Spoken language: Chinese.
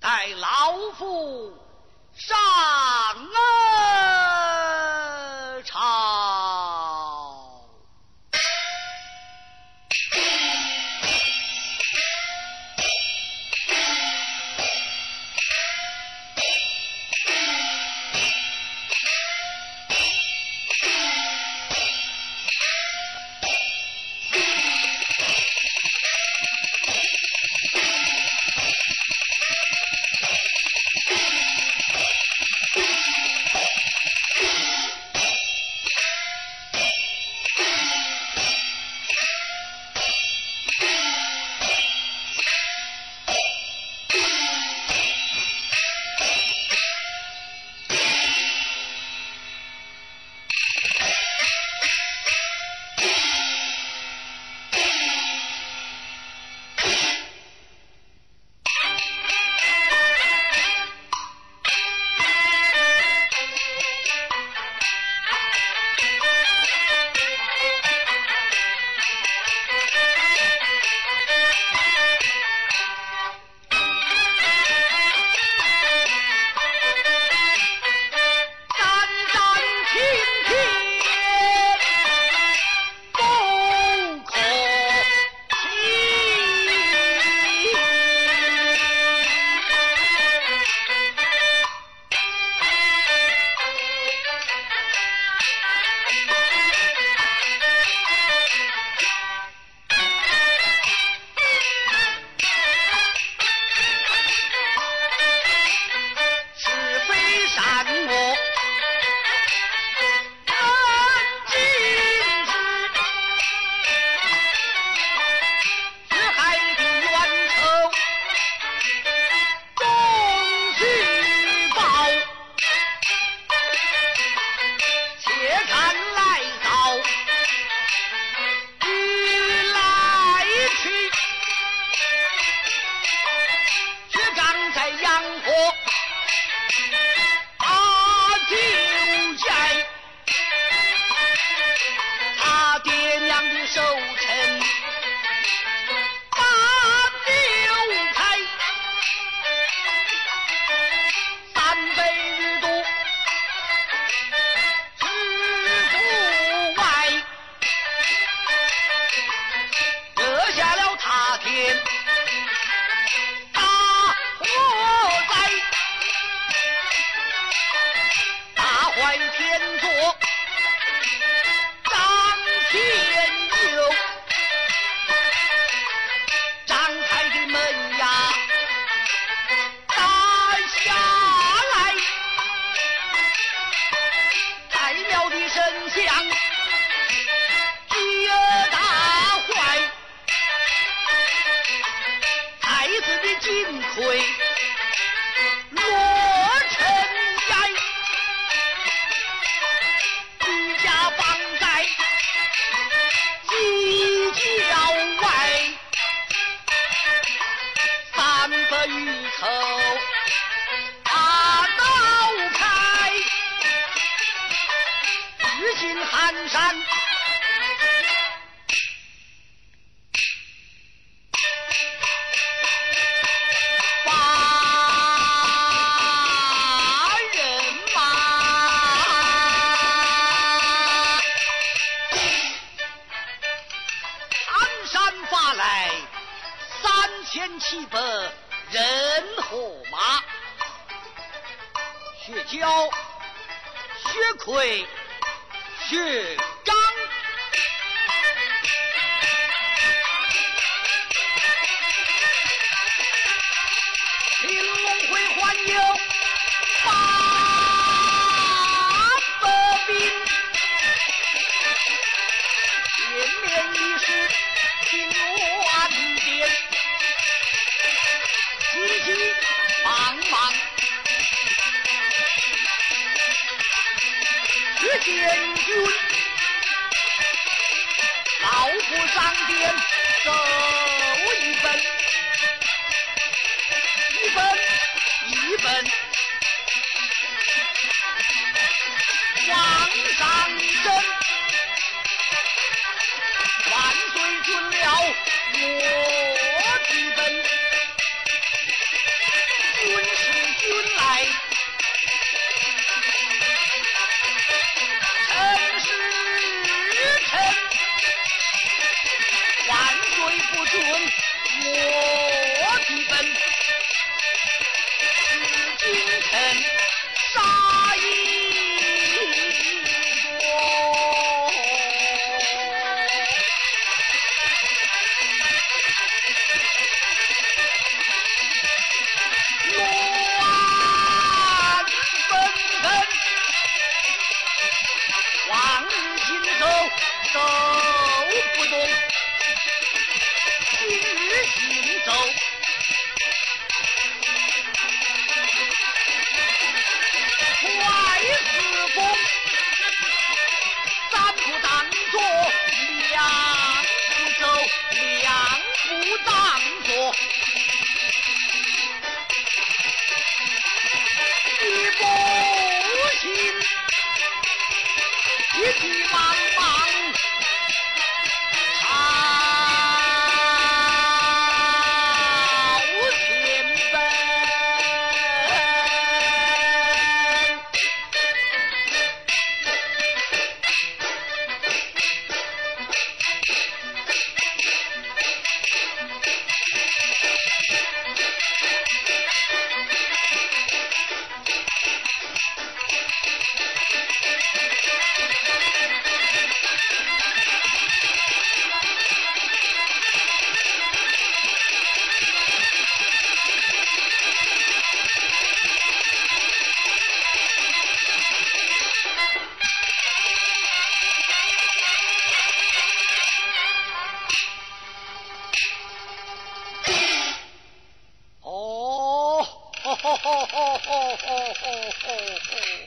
待老夫上进寒山发人马，寒山发来三千七百人和马，薛娇、薛奎。血张。青龙会欢迎八百兵前面已是平原天急急忙忙只见府上殿奏一本，一本，一本。皇上真，万岁尊了我。准我出征，是君城。一八哦哦哦哦哦哦